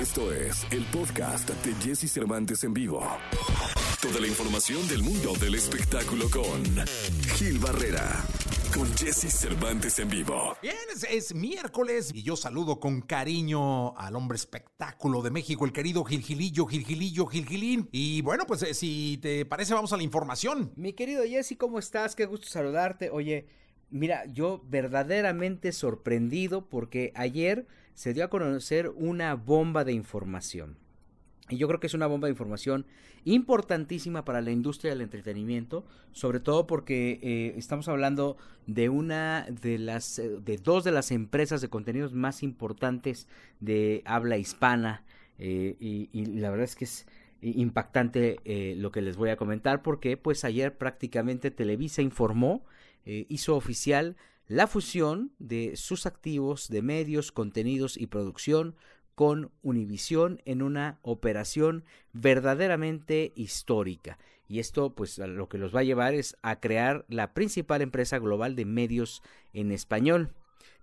Esto es el podcast de Jesse Cervantes en vivo. Toda la información del mundo del espectáculo con Gil Barrera, con Jesse Cervantes en vivo. Bien, es, es miércoles y yo saludo con cariño al hombre espectáculo de México, el querido Gilgilillo, Gilgilillo, Gilgilín. Y bueno, pues eh, si te parece, vamos a la información. Mi querido Jesse, ¿cómo estás? Qué gusto saludarte. Oye, mira, yo verdaderamente sorprendido porque ayer se dio a conocer una bomba de información. Y yo creo que es una bomba de información importantísima para la industria del entretenimiento, sobre todo porque eh, estamos hablando de una de las, eh, de dos de las empresas de contenidos más importantes de habla hispana. eh, y, la verdad es que es impactante lo que les voy a comentar porque pues ayer prácticamente Televisa informó, eh, hizo oficial la fusión de sus activos de medios, contenidos y producción con Univisión en una operación verdaderamente histórica. Y esto pues lo que los va a llevar es a crear la principal empresa global de medios en español.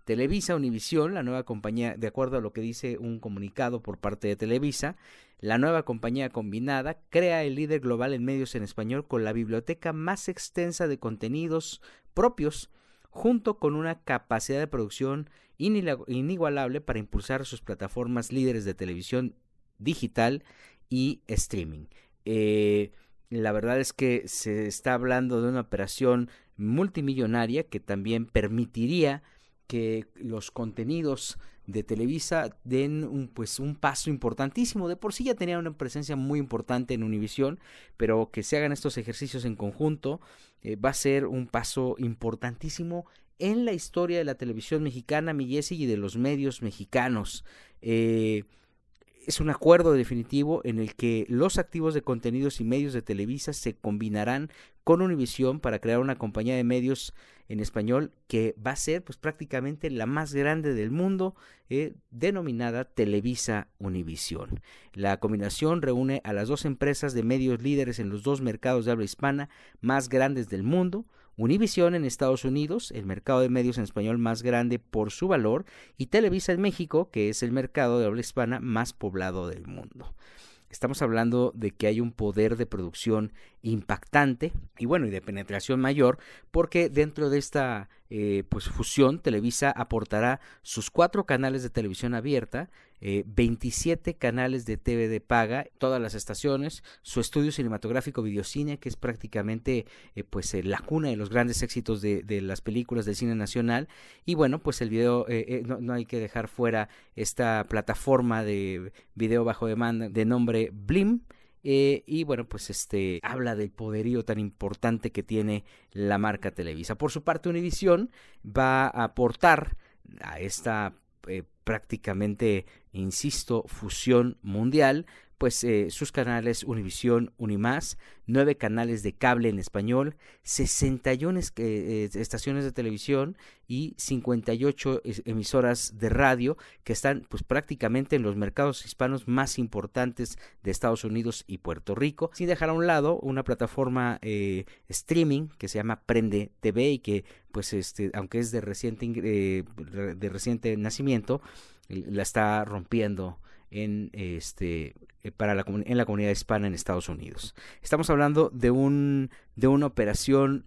Televisa Univisión, la nueva compañía, de acuerdo a lo que dice un comunicado por parte de Televisa, la nueva compañía combinada crea el líder global en medios en español con la biblioteca más extensa de contenidos propios, junto con una capacidad de producción inigualable para impulsar sus plataformas líderes de televisión digital y streaming. Eh, la verdad es que se está hablando de una operación multimillonaria que también permitiría que los contenidos de Televisa den un, pues, un paso importantísimo. De por sí ya tenía una presencia muy importante en Univisión, pero que se hagan estos ejercicios en conjunto eh, va a ser un paso importantísimo en la historia de la televisión mexicana, mi y de los medios mexicanos. Eh, es un acuerdo definitivo en el que los activos de contenidos y medios de Televisa se combinarán con Univisión para crear una compañía de medios en español que va a ser pues prácticamente la más grande del mundo eh, denominada Televisa Univisión. La combinación reúne a las dos empresas de medios líderes en los dos mercados de habla hispana más grandes del mundo, Univisión en Estados Unidos, el mercado de medios en español más grande por su valor, y Televisa en México, que es el mercado de habla hispana más poblado del mundo. Estamos hablando de que hay un poder de producción impactante y bueno, y de penetración mayor, porque dentro de esta eh, pues fusión, Televisa aportará sus cuatro canales de televisión abierta, eh, 27 canales de TV de paga, todas las estaciones, su estudio cinematográfico Videocine, que es prácticamente eh, pues eh, la cuna de los grandes éxitos de, de, las películas del cine nacional, y bueno, pues el video, eh, eh, no, no, hay que dejar fuera esta plataforma de video bajo demanda de nombre Blim, eh, y bueno, pues este habla del poderío tan importante que tiene la marca Televisa. Por su parte, Univisión va a aportar a esta eh, prácticamente, insisto, fusión mundial, pues eh, sus canales Univisión, Unimás, nueve canales de cable en español, 61 eh, estaciones de televisión y 58 emisoras de radio que están pues prácticamente en los mercados hispanos más importantes de Estados Unidos y Puerto Rico, sin dejar a un lado una plataforma eh, streaming que se llama Prende TV y que pues este aunque es de reciente eh, de reciente nacimiento la está rompiendo en este para la en la comunidad hispana en Estados Unidos. Estamos hablando de un de una operación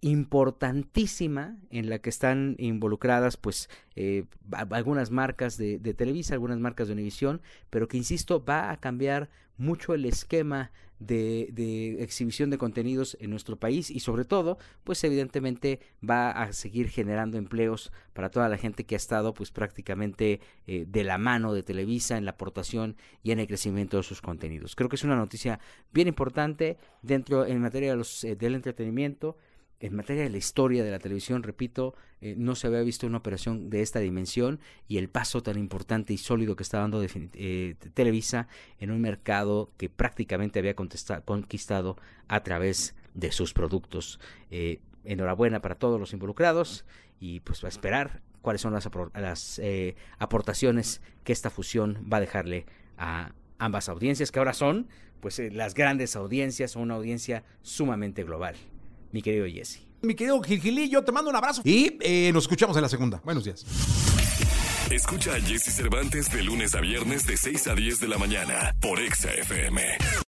importantísima en la que están involucradas pues eh, algunas marcas de, de, Televisa, algunas marcas de Univisión, pero que insisto va a cambiar mucho el esquema de, de, exhibición de contenidos en nuestro país y sobre todo pues evidentemente va a seguir generando empleos para toda la gente que ha estado pues prácticamente eh, de la mano de Televisa en la aportación y en el crecimiento de sus contenidos. Creo que es una noticia bien importante dentro en materia de los, eh, del entretenimiento en materia de la historia de la televisión, repito, eh, no se había visto una operación de esta dimensión y el paso tan importante y sólido que está dando eh, Televisa en un mercado que prácticamente había conquistado a través de sus productos. Eh, enhorabuena para todos los involucrados y pues a esperar cuáles son las, las eh, aportaciones que esta fusión va a dejarle a ambas audiencias, que ahora son pues las grandes audiencias, son una audiencia sumamente global mi querido Jesse. Mi querido Gilgilillo, te mando un abrazo y eh, nos escuchamos en la segunda. Buenos días. Escucha a Jesse Cervantes de lunes a viernes de 6 a 10 de la mañana por Exa FM.